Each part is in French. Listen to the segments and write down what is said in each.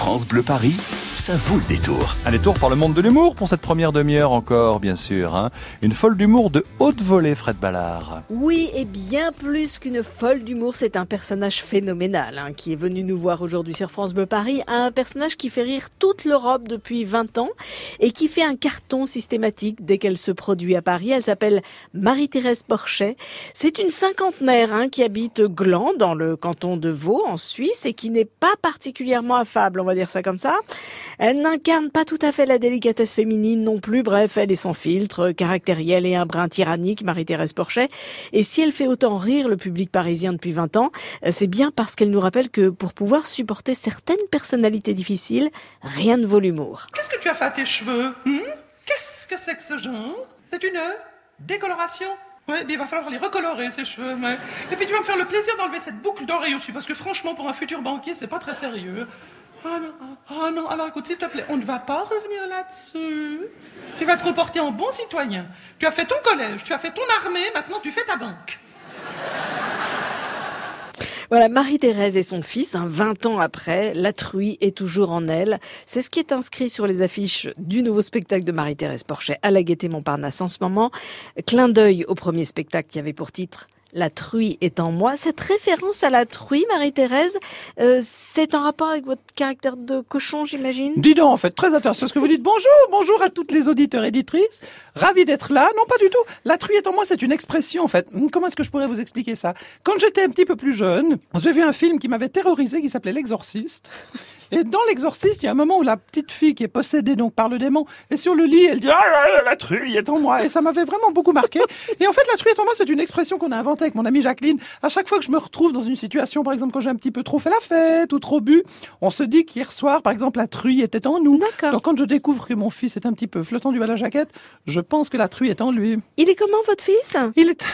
France Bleu Paris, ça vaut le détour. Un détour par le monde de l'humour pour cette première demi-heure encore, bien sûr. hein. Une folle d'humour de haute volée, Fred Ballard. Oui, et bien plus qu'une folle d'humour, c'est un personnage phénoménal hein, qui est venu nous voir aujourd'hui sur France Bleu Paris. Un personnage qui fait rire toute l'Europe depuis 20 ans et qui fait un carton systématique dès qu'elle se produit à Paris. Elle s'appelle Marie-Thérèse Porchet. C'est une cinquantenaire hein, qui habite Gland, dans le canton de Vaud, en Suisse, et qui n'est pas particulièrement affable, on va dire ça comme ça. Elle n'incarne pas tout à fait la délicatesse féminine non plus. Bref, elle est sans filtre, caractérielle et un brin tyrannique, Marie-Thérèse Porchet. Et si elle fait autant rire le public parisien depuis 20 ans, euh, c'est bien parce qu'elle nous rappelle que pour pouvoir supporter certaines personnalités difficiles, rien ne vaut l'humour. Qu'est-ce que tu as fait à tes cheveux hmm? Qu'est-ce que c'est que ce genre? C'est une décoloration? Ouais, mais il va falloir les recolorer, ces cheveux. Et puis tu vas me faire le plaisir d'enlever cette boucle d'oreille aussi, parce que franchement, pour un futur banquier, c'est pas très sérieux. Ah non, ah, ah non, alors écoute, s'il te plaît, on ne va pas revenir là-dessus. Tu vas te comporter en bon citoyen. Tu as fait ton collège, tu as fait ton armée, maintenant tu fais ta banque. Voilà, Marie-Thérèse et son fils, hein, 20 ans après, la truie est toujours en elle. C'est ce qui est inscrit sur les affiches du nouveau spectacle de Marie-Thérèse Porchet à la Gaîté Montparnasse en ce moment. Clin d'œil au premier spectacle qui avait pour titre la truie est en moi. Cette référence à la truie, Marie-Thérèse, euh, c'est en rapport avec votre caractère de cochon, j'imagine? Dis donc, en fait, très intéressant ce que vous dites. Bonjour, bonjour à toutes les auditeurs et éditrices. Ravi d'être là. Non, pas du tout. La truie est en moi, c'est une expression, en fait. Hum, Comment est-ce que je pourrais vous expliquer ça? Quand j'étais un petit peu plus jeune, j'ai vu un film qui m'avait terrorisé qui s'appelait L'Exorciste. Et dans L'Exorciste, il y a un moment où la petite fille qui est possédée donc par le démon est sur le lit, elle dit ah, la truie est en moi. Et ça m'avait vraiment beaucoup marqué. Et en fait, la truie est en moi, c'est une expression qu'on a inventée avec mon amie Jacqueline. À chaque fois que je me retrouve dans une situation, par exemple, quand j'ai un petit peu trop fait la fête ou trop bu, on se dit qu'hier soir, par exemple, la truie était en nous. D'accord. Donc quand je découvre que mon fils est un petit peu flottant du bas de la jaquette, je pense que la truie est en lui. Il est comment votre fils? Il est.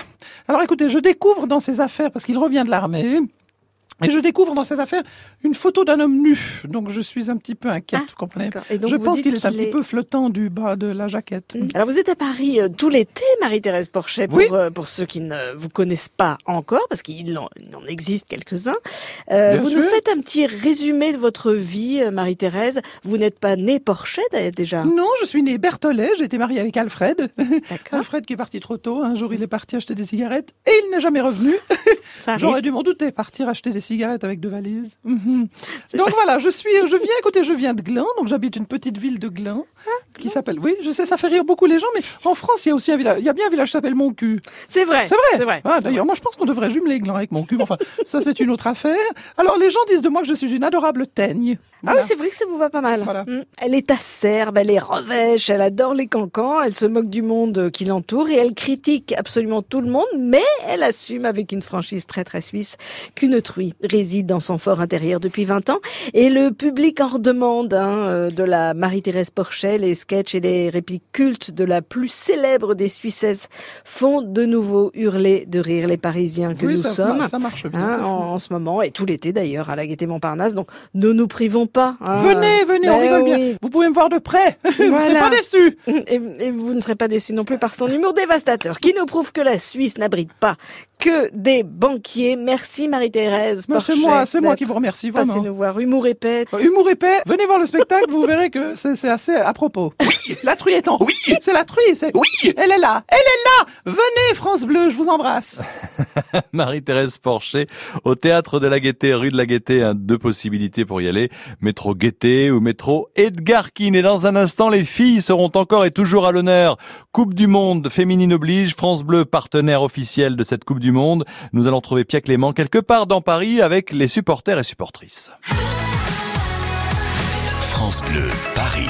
Alors écoutez, je découvre dans ses affaires, parce qu'il revient de l'armée, et je découvre dans ses affaires une photo d'un homme nu. Donc je suis un petit peu inquiète, Ah, vous comprenez. Et donc Je vous pense qu'il est un petit peu flottant du bas de la jaquette. Alors vous êtes à Paris euh, tout l'été, Marie-Thérèse Porchet, pour, Oui. euh, pour ceux qui ne vous connaissent pas encore, parce qu'il en, existe quelques-uns. Euh, vous nous faites un petit résumé de votre vie, Marie-Thérèse. Vous n'êtes pas née Porchet déjà? Non, je suis née Berthollet, j'ai été mariée avec Alfred. Alfred qui est parti trop tôt, un jour il est parti acheter des cigarettes et il n'est jamais revenu. J'aurais dû m'en douter, partir acheter des cigarettes avec deux valises. Mhm. Donc voilà, je suis, je viens, écoutez, je viens de Glun, donc j'habite une petite ville de Glun Ah, qui s'appelle, oui, je sais, ça fait rire beaucoup les gens, mais en France il y a aussi un village, il y a bien un village qui s'appelle Moncu. C'est vrai. C'est vrai. C'est vrai. Ah, D'ailleurs, moi, je pense qu'on devrait jumeler Gland avec mon cul. Enfin, ça, c'est une autre affaire. Alors, les gens disent de moi que je suis une adorable teigne. Ah oui, c'est vrai que ça vous va pas mal. Voilà. Mm. Elle est acerbe, elle est revêche, elle adore les cancans, elle se moque du monde qui l'entoure et elle critique absolument tout le monde, mais elle assume avec une franchise très très suisse qu'une truie réside dans son fort intérieur depuis 20 ans et le public en redemande hein, euh, de la Marie-Thérèse Porchet, les sketchs et les répliques cultes de la plus célèbre des Suissesses font de nouveau hurler de rire les Parisiens que oui, nous ça, sommes. ça marche bien. Hein, en, en ce moment et tout l'été d'ailleurs à la Gaîté Montparnasse. Donc ne nous privons pas. hein. Venez, venez, on Ben rigole bien. Vous pouvez me voir de près. Vous ne serez pas déçus. Et, et vous ne serez pas déçus non plus par son humour dévastateur qui nous prouve que la Suisse n'abrite pas que des banquiers. Merci Marie-Thérèse. C'est moi, c'est moi qui vous remercie, vraiment. nous voir. Humour épais. Humour épais, venez voir le spectacle, vous verrez que c'est assez à propos. Oui, la truie est en. Oui, c'est la truie. c'est- Oui, elle est là, elle est là. Venez, France Bleu, je vous embrasse. Marie-Thérèse Porchet au théâtre de la Gaîté, rue de la Gaîté, hein, deux possibilités pour y aller. Métro Gaîté ou métro Edgar Keane. Et dans un instant, les filles seront encore et toujours à l'honneur. Coupe du Monde, féminine oblige, France Bleu, partenaire officiel de cette Coupe du Monde. Nous allons trouver Pierre Clément quelque part dans Paris avec les supporters et supportrices. France Bleu Paris.